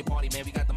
your party, man. We got the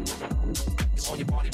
It's on your body.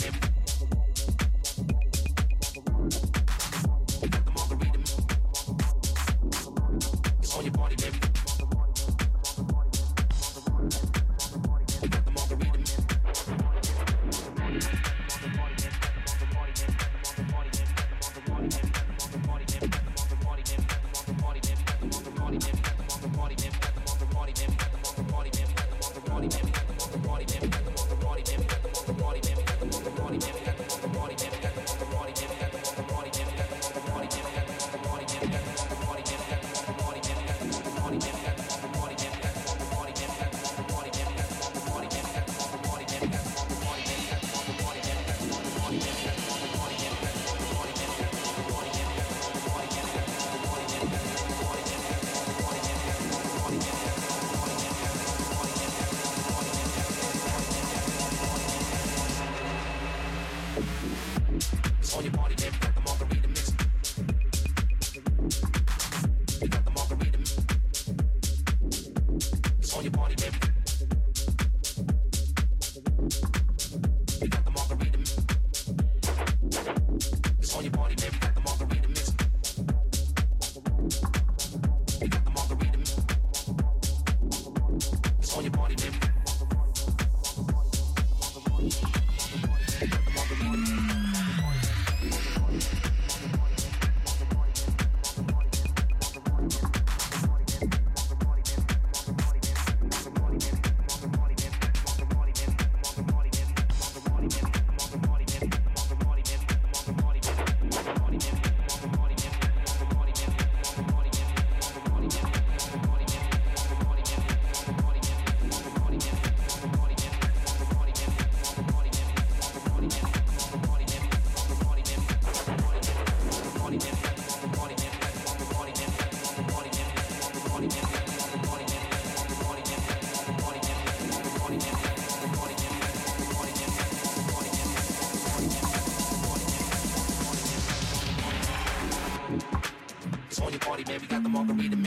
got the margarita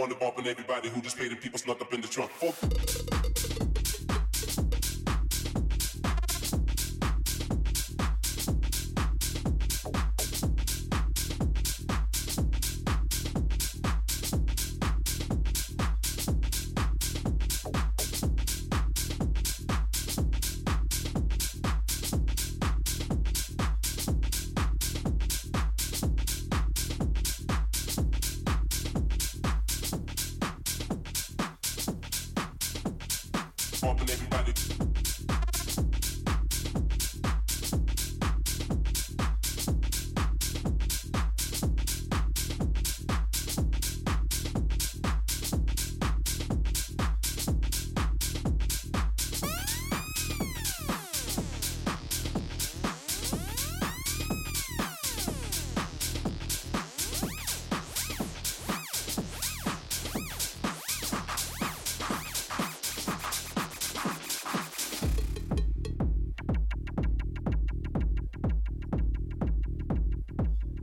wanna bumpin' everybody who just paid the people snuck up in the trunk.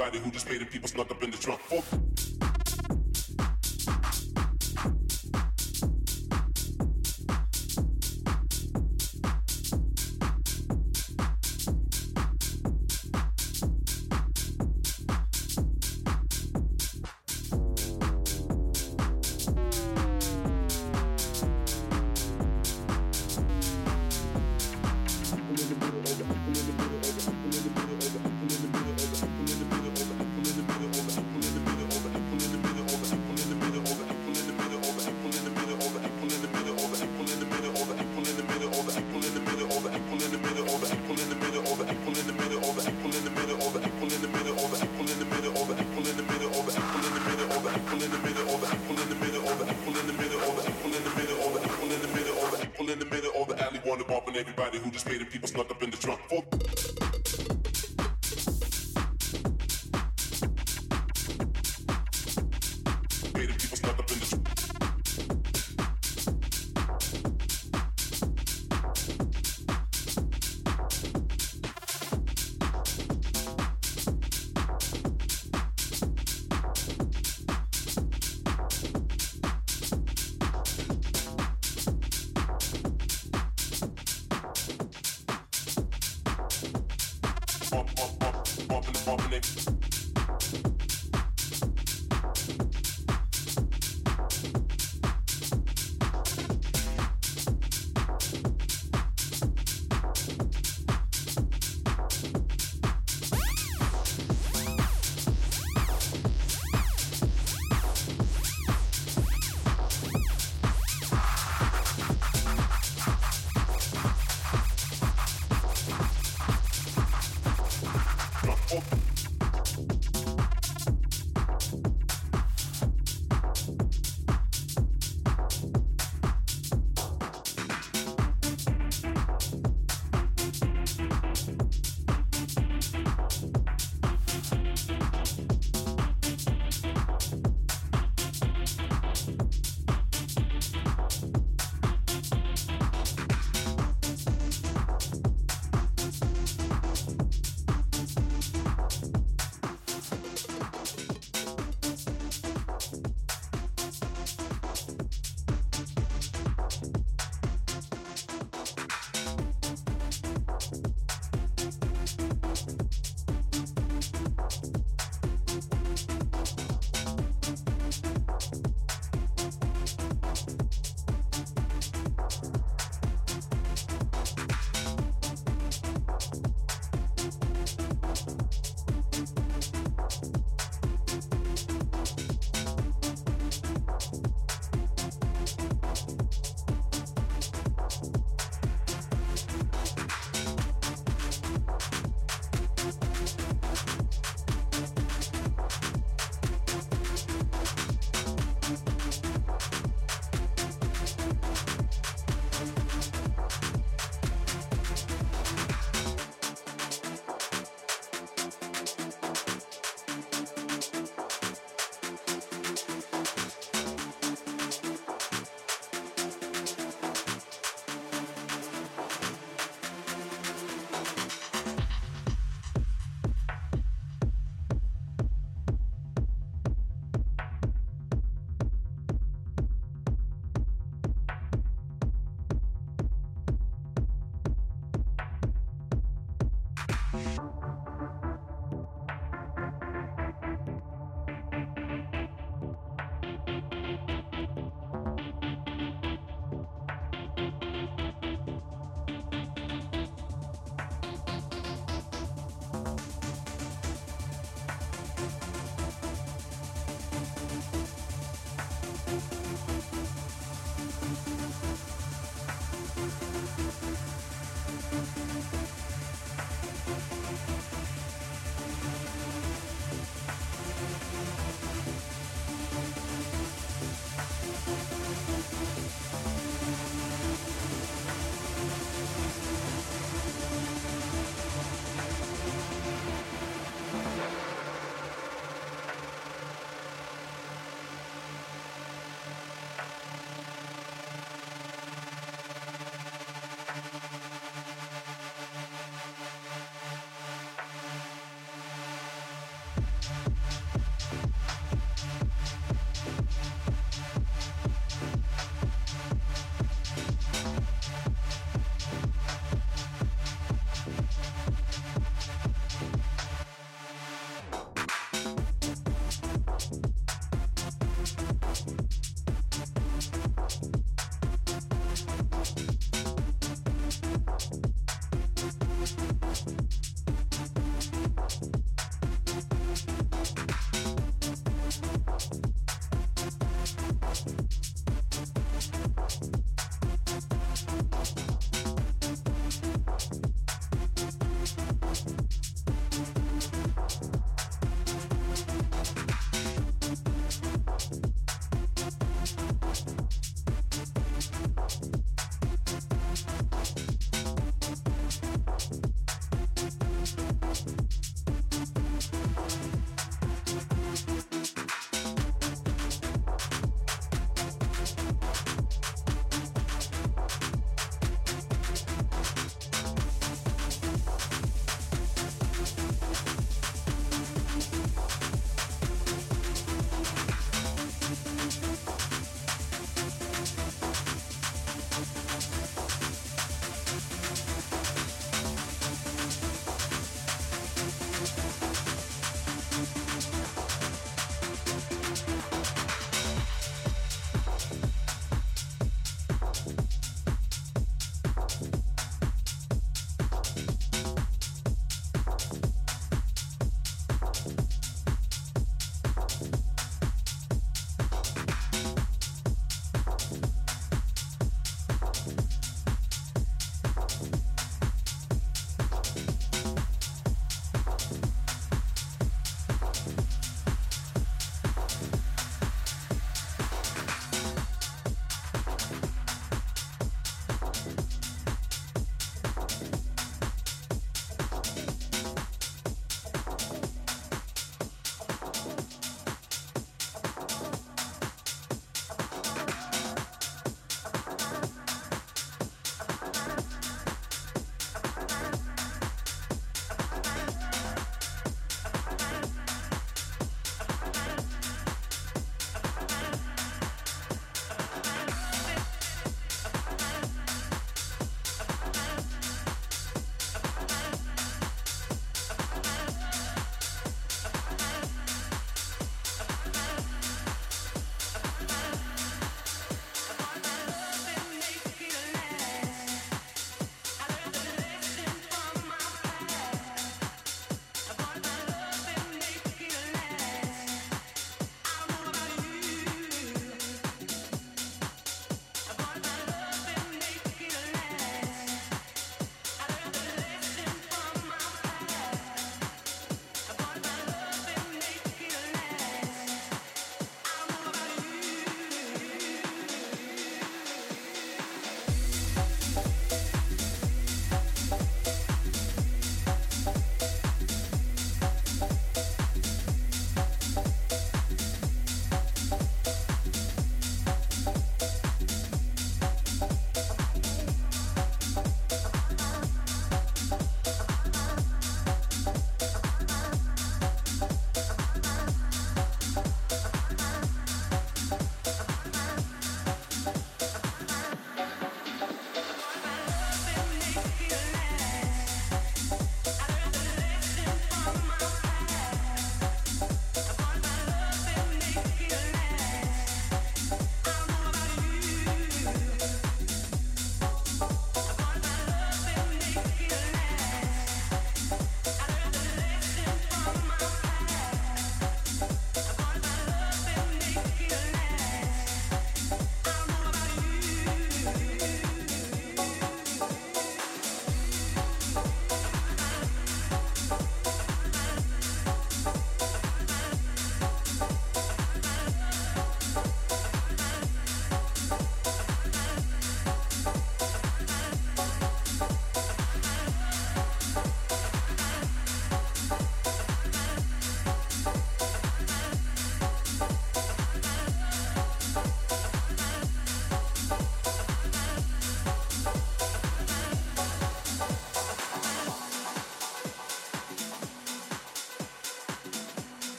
Who just paid the people snuck up in the trunk. Oh.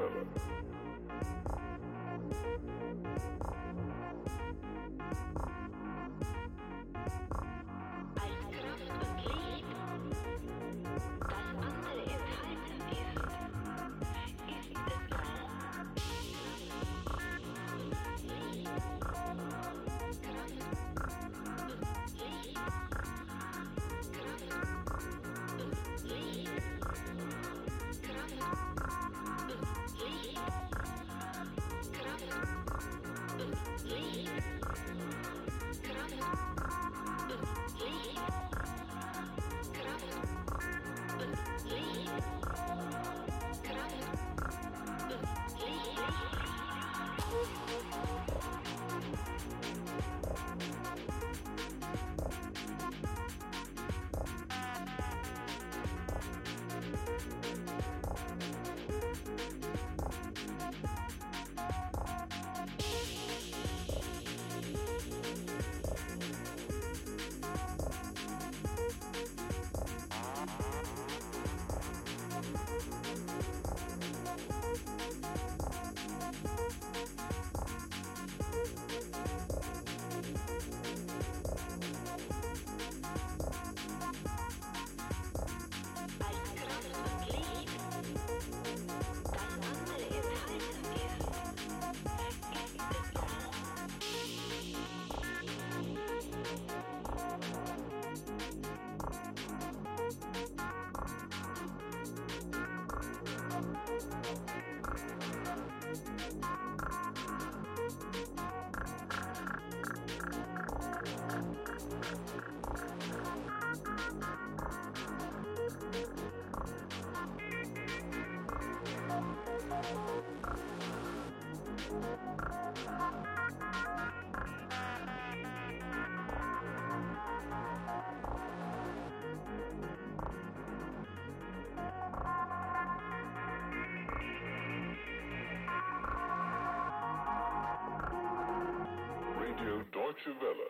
Deutsche Radio Deutsche Welle.